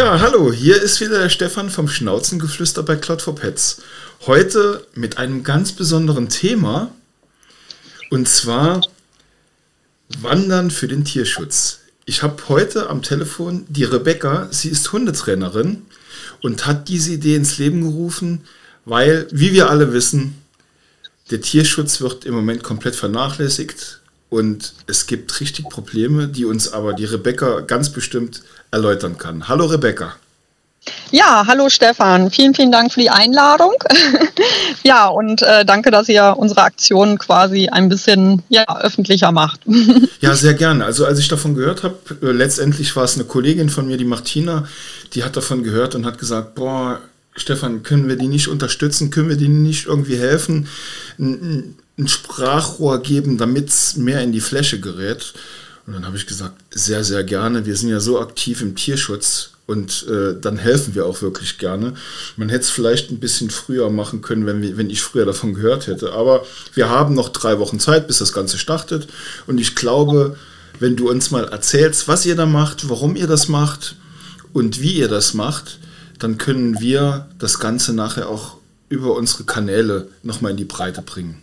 Ja, hallo, hier ist wieder der Stefan vom Schnauzengeflüster bei Cloud for Pets. Heute mit einem ganz besonderen Thema und zwar Wandern für den Tierschutz. Ich habe heute am Telefon die Rebecca, sie ist Hundetrainerin und hat diese Idee ins Leben gerufen, weil, wie wir alle wissen, der Tierschutz wird im Moment komplett vernachlässigt und es gibt richtig Probleme, die uns aber die Rebecca ganz bestimmt erläutern kann. Hallo Rebecca. Ja, hallo Stefan. Vielen, vielen Dank für die Einladung. ja, und äh, danke, dass ihr unsere Aktion quasi ein bisschen ja, öffentlicher macht. ja, sehr gerne. Also als ich davon gehört habe, äh, letztendlich war es eine Kollegin von mir, die Martina, die hat davon gehört und hat gesagt, boah, Stefan, können wir die nicht unterstützen? Können wir denen nicht irgendwie helfen? Ein Sprachrohr geben, damit es mehr in die Fläche gerät? Und dann habe ich gesagt, sehr, sehr gerne. Wir sind ja so aktiv im Tierschutz und äh, dann helfen wir auch wirklich gerne. Man hätte es vielleicht ein bisschen früher machen können, wenn, wir, wenn ich früher davon gehört hätte. Aber wir haben noch drei Wochen Zeit, bis das Ganze startet. Und ich glaube, wenn du uns mal erzählst, was ihr da macht, warum ihr das macht und wie ihr das macht, dann können wir das Ganze nachher auch über unsere Kanäle nochmal in die Breite bringen.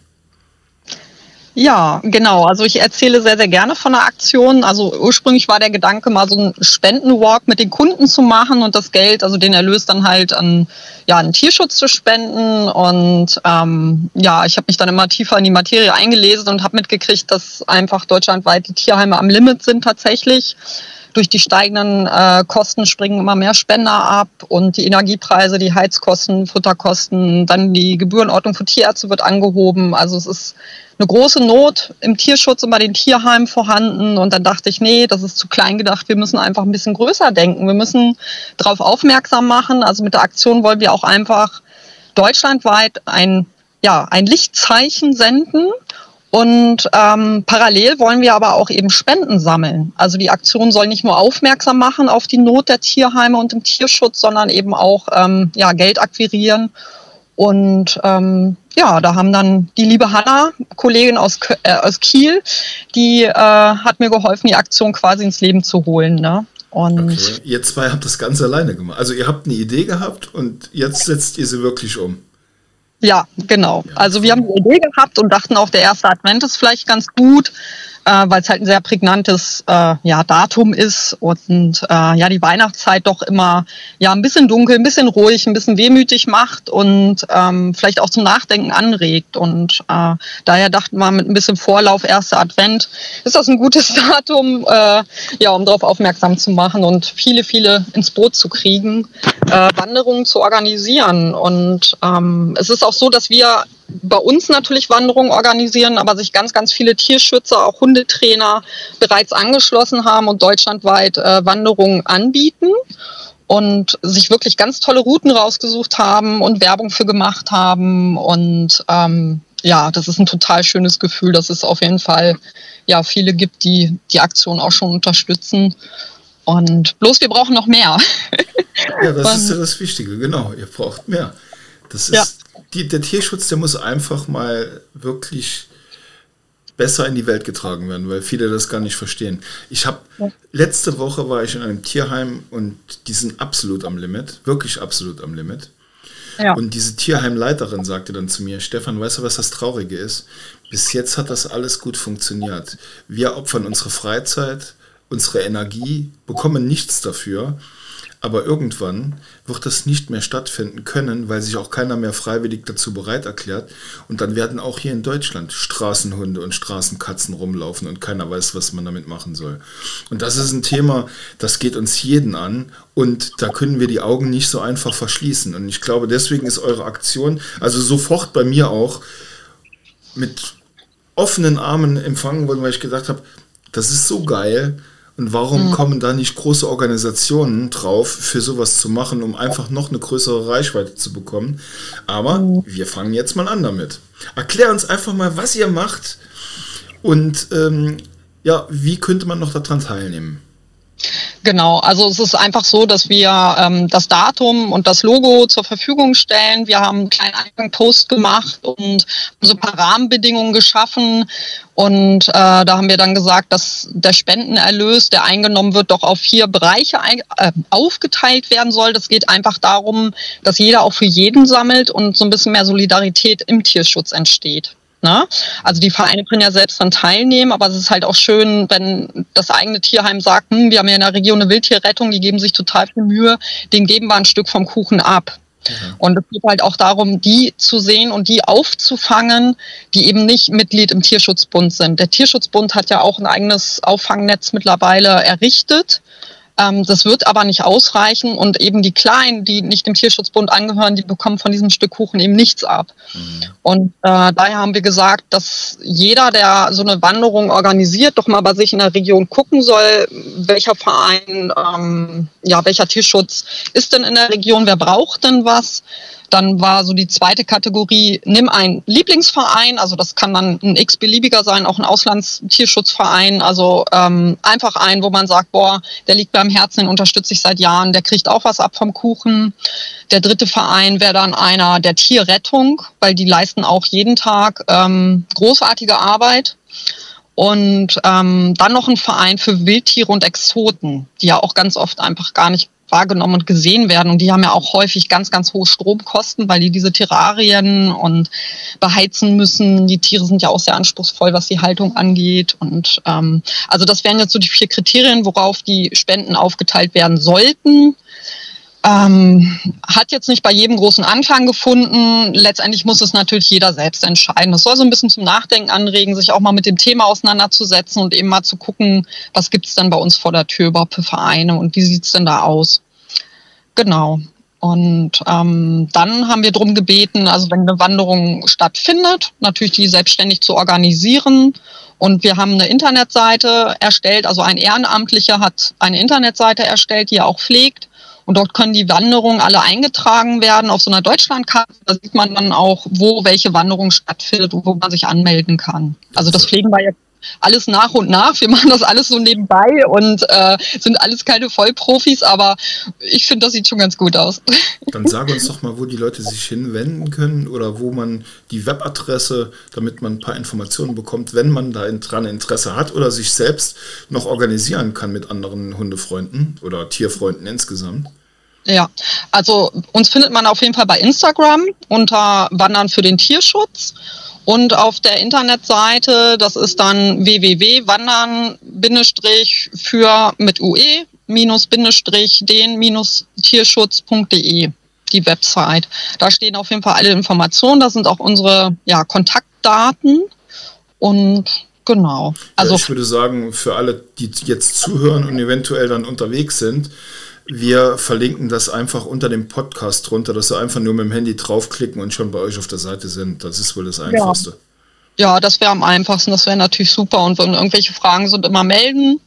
Ja, genau. Also ich erzähle sehr, sehr gerne von der Aktion. Also ursprünglich war der Gedanke, mal so einen Spendenwalk mit den Kunden zu machen und das Geld, also den Erlös dann halt an, ja, an Tierschutz zu spenden. Und ähm, ja, ich habe mich dann immer tiefer in die Materie eingelesen und habe mitgekriegt, dass einfach deutschlandweit die Tierheime am Limit sind tatsächlich durch die steigenden äh, Kosten springen immer mehr Spender ab und die Energiepreise, die Heizkosten, Futterkosten, dann die Gebührenordnung für Tierärzte wird angehoben. Also es ist eine große Not im Tierschutz und bei den Tierheimen vorhanden. Und dann dachte ich, nee, das ist zu klein gedacht. Wir müssen einfach ein bisschen größer denken. Wir müssen darauf aufmerksam machen. Also mit der Aktion wollen wir auch einfach deutschlandweit ein, ja, ein Lichtzeichen senden und ähm, parallel wollen wir aber auch eben Spenden sammeln. Also die Aktion soll nicht nur aufmerksam machen auf die Not der Tierheime und im Tierschutz, sondern eben auch ähm, ja, Geld akquirieren. Und ähm, ja, da haben dann die liebe Hanna, Kollegin aus, äh, aus Kiel, die äh, hat mir geholfen, die Aktion quasi ins Leben zu holen. Ne? Und okay. Ihr zwei habt das ganz alleine gemacht. Also ihr habt eine Idee gehabt und jetzt setzt ihr sie wirklich um. Ja, genau. Also wir haben die Idee gehabt und dachten auch, der erste Advent ist vielleicht ganz gut äh, weil es halt ein sehr prägnantes äh, ja, Datum ist und äh, ja die Weihnachtszeit doch immer ja ein bisschen dunkel, ein bisschen ruhig, ein bisschen wehmütig macht und ähm, vielleicht auch zum Nachdenken anregt. Und äh, daher dachten wir mit ein bisschen Vorlauf, erster Advent, ist das ein gutes Datum, äh, ja, um darauf aufmerksam zu machen und viele, viele ins Boot zu kriegen, äh, Wanderungen zu organisieren. Und ähm, es ist auch so, dass wir bei uns natürlich Wanderungen organisieren, aber sich ganz, ganz viele Tierschützer, auch Hundetrainer bereits angeschlossen haben und deutschlandweit äh, Wanderungen anbieten und sich wirklich ganz tolle Routen rausgesucht haben und Werbung für gemacht haben. Und ähm, ja, das ist ein total schönes Gefühl, dass es auf jeden Fall ja viele gibt, die die Aktion auch schon unterstützen. Und bloß wir brauchen noch mehr. Ja, das ist ja das Wichtige, genau. Ihr braucht mehr. Das ist, ja die, der Tierschutz, der muss einfach mal wirklich besser in die Welt getragen werden, weil viele das gar nicht verstehen. Ich habe ja. letzte Woche war ich in einem Tierheim und die sind absolut am Limit, wirklich absolut am Limit. Ja. Und diese Tierheimleiterin sagte dann zu mir, Stefan, weißt du, was das Traurige ist? Bis jetzt hat das alles gut funktioniert. Wir opfern unsere Freizeit, unsere Energie, bekommen nichts dafür. Aber irgendwann wird das nicht mehr stattfinden können, weil sich auch keiner mehr freiwillig dazu bereit erklärt. Und dann werden auch hier in Deutschland Straßenhunde und Straßenkatzen rumlaufen und keiner weiß, was man damit machen soll. Und das ist ein Thema, das geht uns jeden an und da können wir die Augen nicht so einfach verschließen. Und ich glaube, deswegen ist eure Aktion, also sofort bei mir auch, mit offenen Armen empfangen worden, weil ich gedacht habe, das ist so geil und warum mhm. kommen da nicht große Organisationen drauf, für sowas zu machen, um einfach noch eine größere Reichweite zu bekommen? Aber mhm. wir fangen jetzt mal an damit. Erklär uns einfach mal, was ihr macht und ähm, ja, wie könnte man noch daran teilnehmen? Genau, also es ist einfach so, dass wir ähm, das Datum und das Logo zur Verfügung stellen. Wir haben einen kleinen Post gemacht und so ein paar Rahmenbedingungen geschaffen. Und äh, da haben wir dann gesagt, dass der Spendenerlös, der eingenommen wird, doch auf vier Bereiche ein, äh, aufgeteilt werden soll. Das geht einfach darum, dass jeder auch für jeden sammelt und so ein bisschen mehr Solidarität im Tierschutz entsteht. Ne? Also die Vereine können ja selbst dann teilnehmen, aber es ist halt auch schön, wenn das eigene Tierheim sagt, hm, wir haben ja in der Region eine Wildtierrettung, die geben sich total viel Mühe, denen geben wir ein Stück vom Kuchen ab. Mhm. Und es geht halt auch darum, die zu sehen und die aufzufangen, die eben nicht Mitglied im Tierschutzbund sind. Der Tierschutzbund hat ja auch ein eigenes Auffangnetz mittlerweile errichtet. Ähm, das wird aber nicht ausreichen und eben die Kleinen, die nicht dem Tierschutzbund angehören, die bekommen von diesem Stück Kuchen eben nichts ab. Mhm. Und äh, daher haben wir gesagt, dass jeder, der so eine Wanderung organisiert, doch mal bei sich in der Region gucken soll, welcher Verein, ähm, ja, welcher Tierschutz ist denn in der Region, wer braucht denn was. Dann war so die zweite Kategorie, nimm einen Lieblingsverein, also das kann dann ein x-beliebiger sein, auch ein Auslandstierschutzverein, also ähm, einfach ein, wo man sagt, boah, der liegt beim Herzen, den unterstütze ich seit Jahren, der kriegt auch was ab vom Kuchen. Der dritte Verein wäre dann einer der Tierrettung, weil die leisten auch jeden Tag ähm, großartige Arbeit. Und ähm, dann noch ein Verein für Wildtiere und Exoten, die ja auch ganz oft einfach gar nicht wahrgenommen und gesehen werden. Und die haben ja auch häufig ganz, ganz hohe Stromkosten, weil die diese Terrarien und beheizen müssen. Die Tiere sind ja auch sehr anspruchsvoll, was die Haltung angeht. Und ähm, also das wären jetzt so die vier Kriterien, worauf die Spenden aufgeteilt werden sollten. Ähm, hat jetzt nicht bei jedem großen Anfang gefunden. Letztendlich muss es natürlich jeder selbst entscheiden. Das soll so ein bisschen zum Nachdenken anregen, sich auch mal mit dem Thema auseinanderzusetzen und eben mal zu gucken, was gibt es denn bei uns vor der Tür überhaupt für Vereine und wie sieht es denn da aus. Genau. Und ähm, dann haben wir darum gebeten, also wenn eine Wanderung stattfindet, natürlich die selbstständig zu organisieren. Und wir haben eine Internetseite erstellt, also ein Ehrenamtlicher hat eine Internetseite erstellt, die er auch pflegt. Und dort können die Wanderungen alle eingetragen werden auf so einer Deutschlandkarte. Da sieht man dann auch, wo welche Wanderung stattfindet und wo man sich anmelden kann. Also das pflegen wir jetzt alles nach und nach. Wir machen das alles so nebenbei und äh, sind alles keine Vollprofis, aber ich finde, das sieht schon ganz gut aus. Dann sag uns doch mal, wo die Leute sich hinwenden können oder wo man die Webadresse, damit man ein paar Informationen bekommt, wenn man da dran Interesse hat oder sich selbst noch organisieren kann mit anderen Hundefreunden oder Tierfreunden insgesamt. Ja, also uns findet man auf jeden Fall bei Instagram unter Wandern für den Tierschutz. Und auf der Internetseite, das ist dann www.wandern-für mit UE minus Bindestrich den minus Tierschutz.de die Website. Da stehen auf jeden Fall alle Informationen. Da sind auch unsere ja, Kontaktdaten. Und genau. Also ja, ich würde sagen, für alle, die jetzt zuhören und eventuell dann unterwegs sind, wir verlinken das einfach unter dem Podcast drunter, dass Sie einfach nur mit dem Handy draufklicken und schon bei euch auf der Seite sind. Das ist wohl das Einfachste. Ja, ja das wäre am einfachsten. Das wäre natürlich super. Und wenn irgendwelche Fragen sind, immer melden.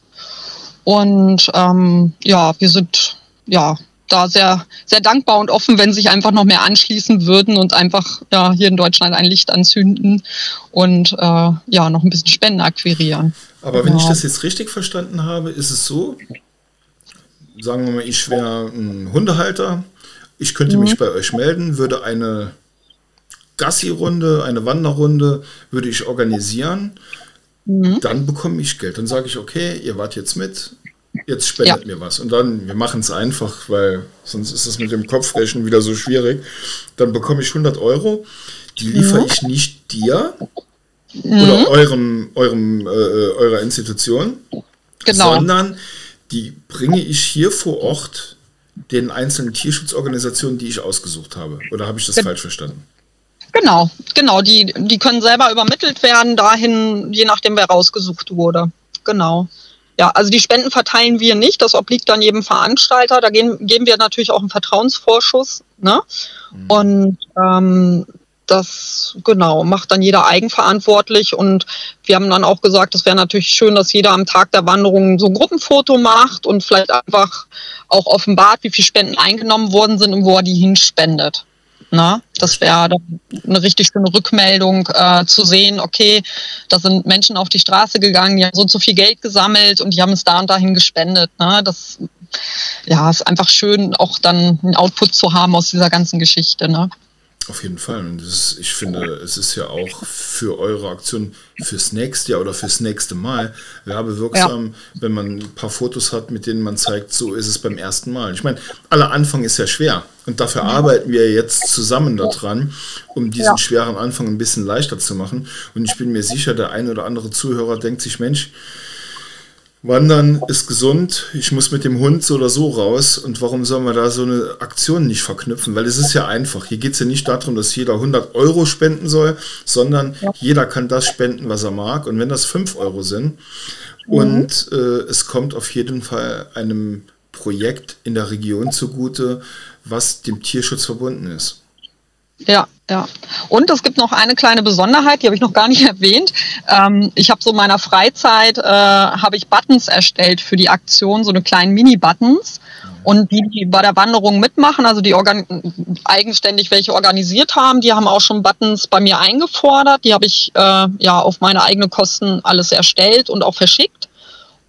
Und ähm, ja, wir sind ja da sehr, sehr dankbar und offen, wenn sich einfach noch mehr anschließen würden und einfach ja, hier in Deutschland ein Licht anzünden und äh, ja, noch ein bisschen Spenden akquirieren. Aber wenn ich das jetzt richtig verstanden habe, ist es so, sagen wir mal, ich wäre ein Hundehalter, ich könnte mhm. mich bei euch melden, würde eine Gassi-Runde, eine Wanderrunde, würde ich organisieren. Mhm. Dann bekomme ich Geld. Dann sage ich, okay, ihr wart jetzt mit, jetzt spendet ja. mir was. Und dann, wir machen es einfach, weil sonst ist es mit dem Kopfrechnen wieder so schwierig. Dann bekomme ich 100 Euro, die liefere mhm. ich nicht dir mhm. oder eurem, eurem, äh, eurer Institution, genau. sondern die bringe ich hier vor Ort den einzelnen Tierschutzorganisationen, die ich ausgesucht habe. Oder habe ich das falsch verstanden? Genau, genau. Die, die können selber übermittelt werden, dahin, je nachdem, wer rausgesucht wurde. Genau. Ja, also die Spenden verteilen wir nicht, das obliegt dann jedem Veranstalter. Da geben, geben wir natürlich auch einen Vertrauensvorschuss. Ne? Mhm. Und ähm, das genau macht dann jeder eigenverantwortlich und wir haben dann auch gesagt, es wäre natürlich schön, dass jeder am Tag der Wanderung so ein Gruppenfoto macht und vielleicht einfach auch offenbart, wie viele Spenden eingenommen worden sind und wo er die hinspendet. Na, das wäre eine richtig schöne Rückmeldung äh, zu sehen, okay, da sind Menschen auf die Straße gegangen, die haben so und so viel Geld gesammelt und die haben es da und dahin gespendet. Ne? Das ja, ist einfach schön, auch dann einen Output zu haben aus dieser ganzen Geschichte. Ne? Auf jeden Fall. Und ist, ich finde, es ist ja auch für eure Aktion fürs nächste Jahr oder fürs nächste Mal werbewirksam, ja. wenn man ein paar Fotos hat, mit denen man zeigt, so ist es beim ersten Mal. Ich meine, aller Anfang ist ja schwer. Und dafür arbeiten wir jetzt zusammen daran, um diesen ja. schweren Anfang ein bisschen leichter zu machen. Und ich bin mir sicher, der ein oder andere Zuhörer denkt sich, Mensch, Wandern ist gesund, ich muss mit dem Hund so oder so raus und warum sollen wir da so eine Aktion nicht verknüpfen? Weil es ist ja einfach. Hier geht es ja nicht darum, dass jeder 100 Euro spenden soll, sondern ja. jeder kann das spenden, was er mag. Und wenn das 5 Euro sind mhm. und äh, es kommt auf jeden Fall einem Projekt in der Region zugute, was dem Tierschutz verbunden ist. Ja, ja. Und es gibt noch eine kleine Besonderheit, die habe ich noch gar nicht erwähnt. Ähm, ich habe so in meiner Freizeit äh, habe ich Buttons erstellt für die Aktion, so eine kleinen Mini-Buttons. Und die, die bei der Wanderung mitmachen, also die organ eigenständig welche organisiert haben, die haben auch schon Buttons bei mir eingefordert. Die habe ich äh, ja auf meine eigenen Kosten alles erstellt und auch verschickt.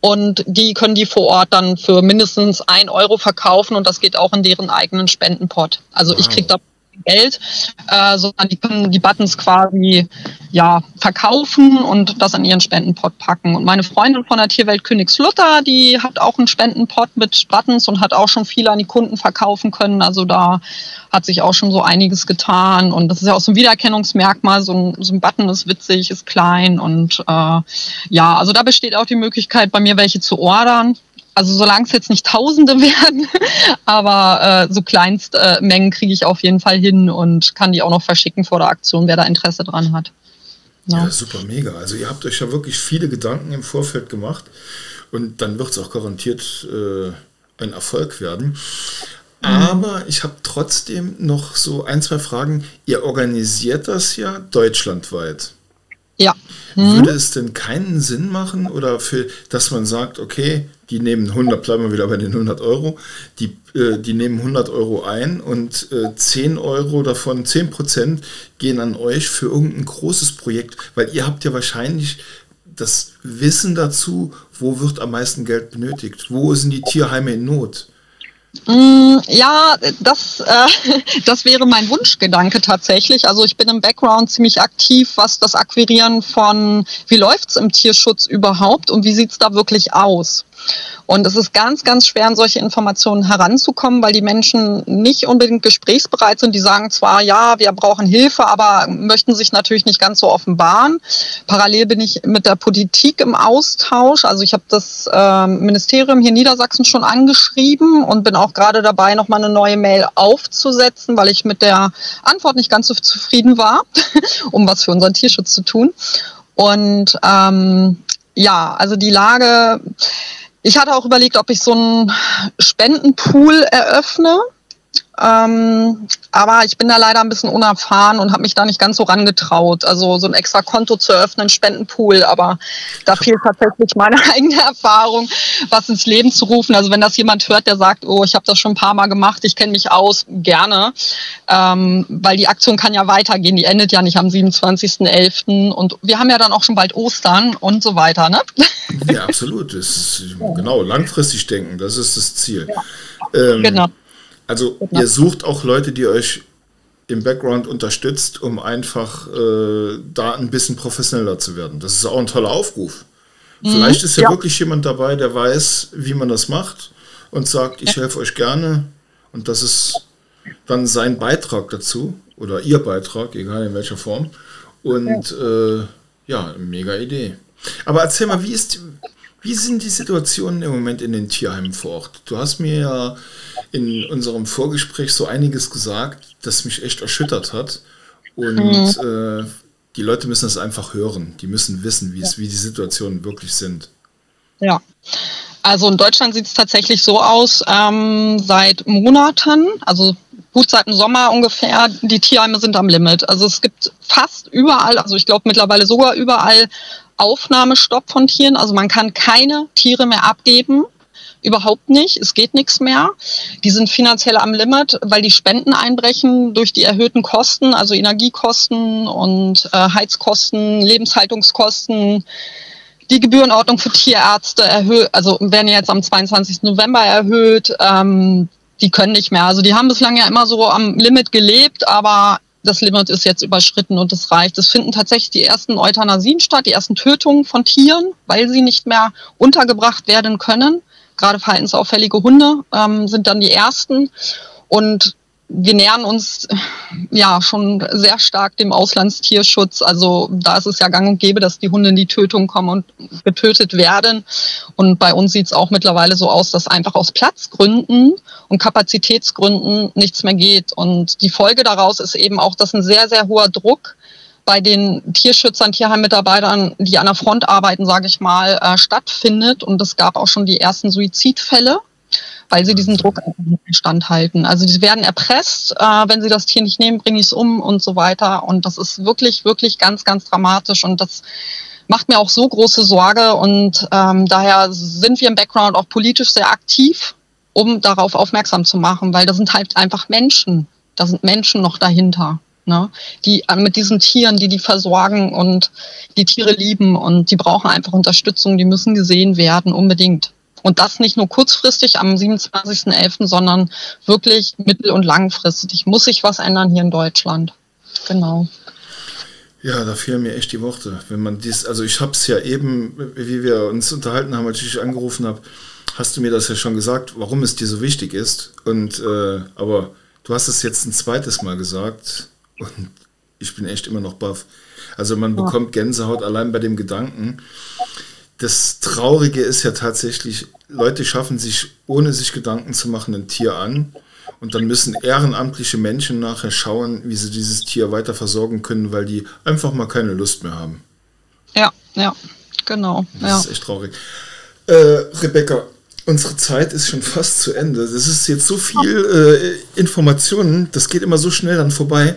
Und die können die vor Ort dann für mindestens ein Euro verkaufen und das geht auch in deren eigenen Spendenpot. Also wow. ich kriege da Geld, äh, sondern die können die Buttons quasi ja verkaufen und das an ihren Spendenpot packen. Und meine Freundin von der Tierwelt Königslutter, die hat auch einen Spendenpot mit Buttons und hat auch schon viele an die Kunden verkaufen können. Also da hat sich auch schon so einiges getan. Und das ist ja auch so ein Wiedererkennungsmerkmal. So ein, so ein Button ist witzig, ist klein und äh, ja, also da besteht auch die Möglichkeit, bei mir welche zu ordern also solange es jetzt nicht Tausende werden, aber äh, so Kleinstmengen äh, kriege ich auf jeden Fall hin und kann die auch noch verschicken vor der Aktion, wer da Interesse dran hat. Ja. ja, super, mega. Also ihr habt euch ja wirklich viele Gedanken im Vorfeld gemacht und dann wird es auch garantiert äh, ein Erfolg werden. Aber ich habe trotzdem noch so ein, zwei Fragen. Ihr organisiert das ja deutschlandweit. Ja. Mhm. Würde es denn keinen Sinn machen oder für, dass man sagt, okay, die nehmen 100, bleiben wir wieder bei den 100 Euro, die, äh, die nehmen 100 Euro ein und äh, 10 Euro davon, 10 Prozent gehen an euch für irgendein großes Projekt, weil ihr habt ja wahrscheinlich das Wissen dazu, wo wird am meisten Geld benötigt, wo sind die Tierheime in Not. Mm, ja, das, äh, das wäre mein Wunschgedanke tatsächlich. Also ich bin im Background ziemlich aktiv, was das Akquirieren von, wie läuft's im Tierschutz überhaupt und wie sieht's da wirklich aus. Und es ist ganz, ganz schwer, an solche Informationen heranzukommen, weil die Menschen nicht unbedingt gesprächsbereit sind. Die sagen zwar, ja, wir brauchen Hilfe, aber möchten sich natürlich nicht ganz so offenbaren. Parallel bin ich mit der Politik im Austausch. Also ich habe das äh, Ministerium hier in Niedersachsen schon angeschrieben und bin auch gerade dabei, nochmal eine neue Mail aufzusetzen, weil ich mit der Antwort nicht ganz so zufrieden war, um was für unseren Tierschutz zu tun. Und ähm, ja, also die Lage ich hatte auch überlegt, ob ich so einen Spendenpool eröffne. Ähm, aber ich bin da leider ein bisschen unerfahren und habe mich da nicht ganz so rangetraut. Also so ein extra Konto zu eröffnen, Spendenpool, aber da fehlt tatsächlich meine eigene Erfahrung, was ins Leben zu rufen. Also wenn das jemand hört, der sagt, oh, ich habe das schon ein paar Mal gemacht, ich kenne mich aus, gerne. Ähm, weil die Aktion kann ja weitergehen, die endet ja nicht am 27.11. Und wir haben ja dann auch schon bald Ostern und so weiter, ne? Ja, absolut. Das ist, genau, langfristig denken, das ist das Ziel. Ja. Ähm, genau. Also genau. ihr sucht auch Leute, die euch im Background unterstützt, um einfach äh, da ein bisschen professioneller zu werden. Das ist auch ein toller Aufruf. Mhm. Vielleicht ist ja, ja, wirklich jemand dabei, der weiß, wie man das macht und sagt, ich helfe euch gerne. Und das ist dann sein Beitrag dazu oder ihr Beitrag, egal in welcher Form. Und ja, äh, ja mega Idee. Aber erzähl mal, wie ist, wie sind die Situationen im Moment in den Tierheimen vor Ort? Du hast mir ja in unserem Vorgespräch so einiges gesagt, das mich echt erschüttert hat. Und mhm. äh, die Leute müssen es einfach hören. Die müssen wissen, wie, es, wie die Situationen wirklich sind. Ja. Also in Deutschland sieht es tatsächlich so aus, ähm, seit Monaten, also gut seit dem Sommer ungefähr, die Tierheime sind am Limit. Also es gibt fast überall, also ich glaube mittlerweile sogar überall Aufnahmestopp von Tieren. Also man kann keine Tiere mehr abgeben überhaupt nicht. Es geht nichts mehr. Die sind finanziell am Limit, weil die Spenden einbrechen durch die erhöhten Kosten, also Energiekosten und äh, Heizkosten, Lebenshaltungskosten. Die Gebührenordnung für Tierärzte erhöht, also werden jetzt am 22. November erhöht. Ähm, die können nicht mehr. Also die haben bislang ja immer so am Limit gelebt, aber das Limit ist jetzt überschritten und es reicht. Es finden tatsächlich die ersten Euthanasien statt, die ersten Tötungen von Tieren, weil sie nicht mehr untergebracht werden können. Gerade verhaltensauffällige Hunde ähm, sind dann die ersten. Und wir nähern uns ja schon sehr stark dem Auslandstierschutz. Also da ist es ja gang und gäbe, dass die Hunde in die Tötung kommen und getötet werden. Und bei uns sieht es auch mittlerweile so aus, dass einfach aus Platzgründen und Kapazitätsgründen nichts mehr geht. Und die Folge daraus ist eben auch, dass ein sehr, sehr hoher Druck bei den Tierschützern, Tierheimmitarbeitern, die an der Front arbeiten, sage ich mal, äh, stattfindet. Und es gab auch schon die ersten Suizidfälle weil sie diesen Druck nicht standhalten. Also sie werden erpresst, äh, wenn sie das Tier nicht nehmen, bringe ich es um und so weiter. Und das ist wirklich, wirklich ganz, ganz dramatisch und das macht mir auch so große Sorge und ähm, daher sind wir im Background auch politisch sehr aktiv, um darauf aufmerksam zu machen, weil das sind halt einfach Menschen. Da sind Menschen noch dahinter. Ne, die äh, mit diesen Tieren, die die versorgen und die Tiere lieben und die brauchen einfach Unterstützung, die müssen gesehen werden, unbedingt. Und das nicht nur kurzfristig am 27.11., sondern wirklich mittel- und langfristig. Muss sich was ändern hier in Deutschland. Genau. Ja, da fehlen mir echt die Worte. Wenn man dies, also ich habe es ja eben, wie wir uns unterhalten haben, als ich dich angerufen habe, hast du mir das ja schon gesagt, warum es dir so wichtig ist. Und äh, aber du hast es jetzt ein zweites Mal gesagt und ich bin echt immer noch baff. Also man bekommt Gänsehaut allein bei dem Gedanken das Traurige ist ja tatsächlich, Leute schaffen sich, ohne sich Gedanken zu machen, ein Tier an. Und dann müssen ehrenamtliche Menschen nachher schauen, wie sie dieses Tier weiter versorgen können, weil die einfach mal keine Lust mehr haben. Ja, ja, genau. Das ja. ist echt traurig. Äh, Rebecca, unsere Zeit ist schon fast zu Ende. Das ist jetzt so viel äh, Informationen, das geht immer so schnell dann vorbei.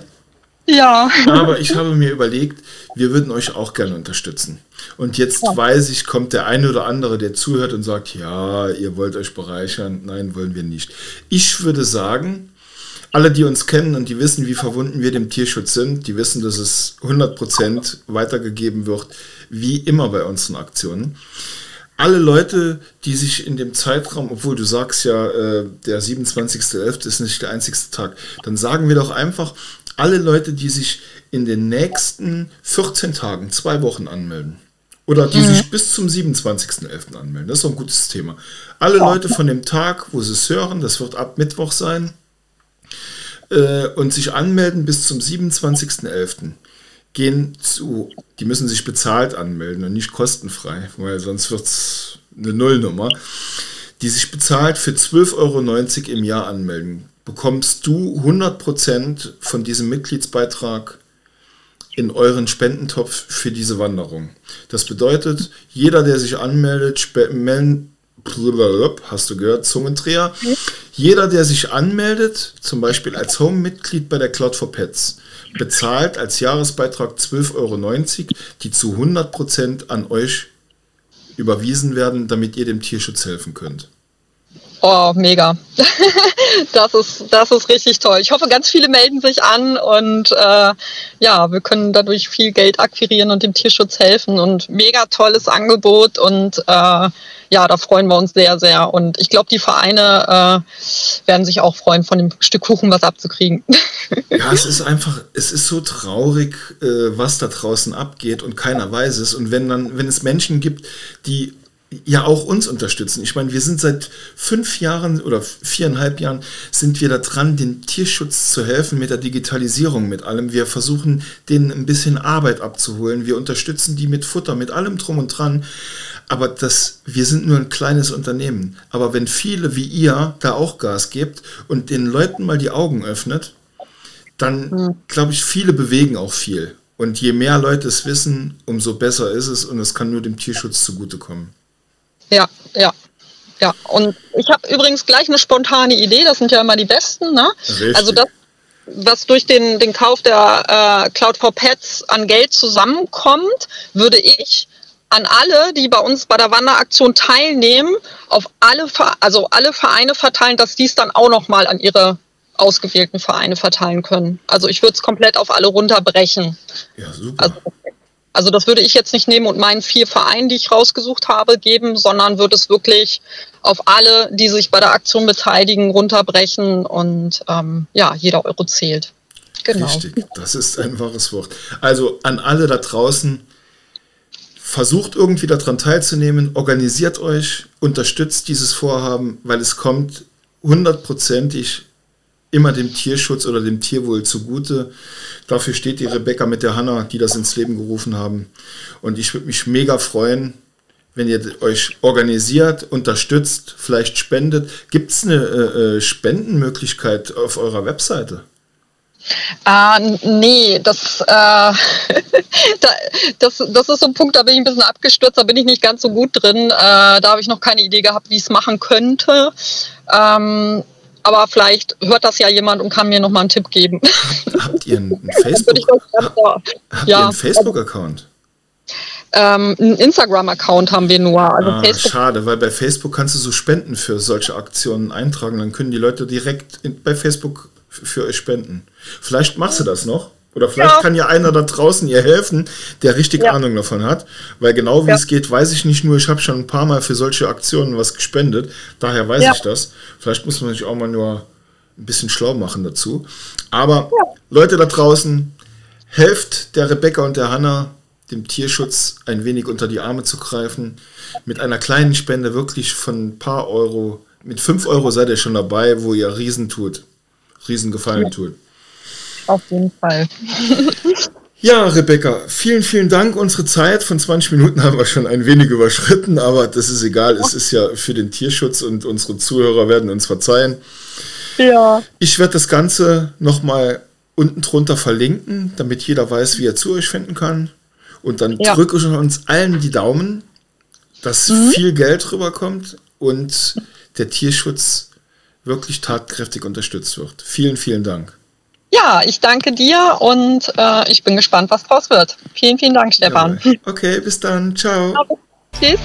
Ja. Aber ich habe mir überlegt, wir würden euch auch gerne unterstützen. Und jetzt ja. weiß ich, kommt der eine oder andere, der zuhört und sagt, ja, ihr wollt euch bereichern. Nein, wollen wir nicht. Ich würde sagen, alle, die uns kennen und die wissen, wie verwunden wir dem Tierschutz sind, die wissen, dass es 100% weitergegeben wird, wie immer bei unseren Aktionen. Alle Leute, die sich in dem Zeitraum, obwohl du sagst ja, äh, der 27.11. ist nicht der einzigste Tag, dann sagen wir doch einfach, alle Leute, die sich in den nächsten 14 Tagen, zwei Wochen anmelden. Oder die mhm. sich bis zum 27.11. anmelden. Das ist ein gutes Thema. Alle ja. Leute von dem Tag, wo sie es hören, das wird ab Mittwoch sein, äh, und sich anmelden bis zum 27.11. gehen zu, die müssen sich bezahlt anmelden und nicht kostenfrei, weil sonst wird es eine Nullnummer, die sich bezahlt für 12,90 Euro im Jahr anmelden bekommst du 100% von diesem Mitgliedsbeitrag in euren Spendentopf für diese Wanderung. Das bedeutet, jeder, der sich anmeldet, hast du gehört, Zungendreher, jeder, der sich anmeldet, zum Beispiel als Home-Mitglied bei der Cloud for Pets, bezahlt als Jahresbeitrag 12,90 Euro, die zu 100% an euch überwiesen werden, damit ihr dem Tierschutz helfen könnt. Oh, mega. das, ist, das ist richtig toll. Ich hoffe, ganz viele melden sich an und äh, ja, wir können dadurch viel Geld akquirieren und dem Tierschutz helfen und mega tolles Angebot und äh, ja, da freuen wir uns sehr, sehr. Und ich glaube, die Vereine äh, werden sich auch freuen, von dem Stück Kuchen was abzukriegen. ja, es ist einfach, es ist so traurig, äh, was da draußen abgeht und keiner weiß es. Und wenn dann, wenn es Menschen gibt, die ja auch uns unterstützen. Ich meine, wir sind seit fünf Jahren oder viereinhalb Jahren sind wir da dran, den Tierschutz zu helfen mit der Digitalisierung, mit allem. Wir versuchen, denen ein bisschen Arbeit abzuholen. Wir unterstützen die mit Futter, mit allem drum und dran. Aber das, wir sind nur ein kleines Unternehmen. Aber wenn viele wie ihr da auch Gas gebt und den Leuten mal die Augen öffnet, dann mhm. glaube ich, viele bewegen auch viel. Und je mehr Leute es wissen, umso besser ist es und es kann nur dem Tierschutz zugutekommen. Ja, ja. Ja, und ich habe übrigens gleich eine spontane Idee, das sind ja immer die besten, ne? Also das, was durch den, den Kauf der äh, Cloud for Pets an Geld zusammenkommt, würde ich an alle, die bei uns bei der Wanderaktion teilnehmen, auf alle, also alle Vereine verteilen, dass die es dann auch nochmal an ihre ausgewählten Vereine verteilen können. Also ich würde es komplett auf alle runterbrechen. Ja, super. Also, also, das würde ich jetzt nicht nehmen und meinen vier Vereinen, die ich rausgesucht habe, geben, sondern würde es wirklich auf alle, die sich bei der Aktion beteiligen, runterbrechen und ähm, ja, jeder Euro zählt. Genau. Richtig, das ist ein wahres Wort. Also an alle da draußen, versucht irgendwie daran teilzunehmen, organisiert euch, unterstützt dieses Vorhaben, weil es kommt hundertprozentig immer dem Tierschutz oder dem Tierwohl zugute. Dafür steht die Rebecca mit der Hanna, die das ins Leben gerufen haben. Und ich würde mich mega freuen, wenn ihr euch organisiert, unterstützt, vielleicht spendet. Gibt es eine äh, äh, Spendenmöglichkeit auf eurer Webseite? Äh, nee, das, äh, da, das, das ist so ein Punkt, da bin ich ein bisschen abgestürzt, da bin ich nicht ganz so gut drin. Äh, da habe ich noch keine Idee gehabt, wie ich es machen könnte. Ähm, aber vielleicht hört das ja jemand und kann mir noch mal einen Tipp geben. Habt ihr einen Facebook? Habt ja. Facebook-Account? Ähm, einen Instagram-Account haben wir nur. Also ah, schade, weil bei Facebook kannst du so Spenden für solche Aktionen eintragen. Dann können die Leute direkt in, bei Facebook für euch spenden. Vielleicht machst du das noch. Oder vielleicht ja. kann ja einer da draußen ihr helfen, der richtig ja. Ahnung davon hat. Weil genau wie ja. es geht, weiß ich nicht nur. Ich habe schon ein paar Mal für solche Aktionen was gespendet. Daher weiß ich das. Vielleicht muss man sich auch mal nur ein bisschen schlau machen dazu. Aber Leute da draußen, helft der Rebecca und der Hanna, dem Tierschutz ein wenig unter die Arme zu greifen. Mit einer kleinen Spende wirklich von ein paar Euro. Mit 5 Euro seid ihr schon dabei, wo ihr Riesen tut. Riesengefallen tut. Auf jeden Fall. Ja, Rebecca, vielen, vielen Dank. Unsere Zeit von 20 Minuten haben wir schon ein wenig überschritten, aber das ist egal. Es ist ja für den Tierschutz und unsere Zuhörer werden uns verzeihen. Ja. Ich werde das Ganze nochmal unten drunter verlinken, damit jeder weiß, wie er zu euch finden kann. Und dann ja. drücke ich uns allen die Daumen, dass mhm. viel Geld rüberkommt und der Tierschutz wirklich tatkräftig unterstützt wird. Vielen, vielen Dank. Ja, ich danke dir und äh, ich bin gespannt, was draus wird. Vielen, vielen Dank, Stefan. Ja. Okay, bis dann. Ciao. Tschüss.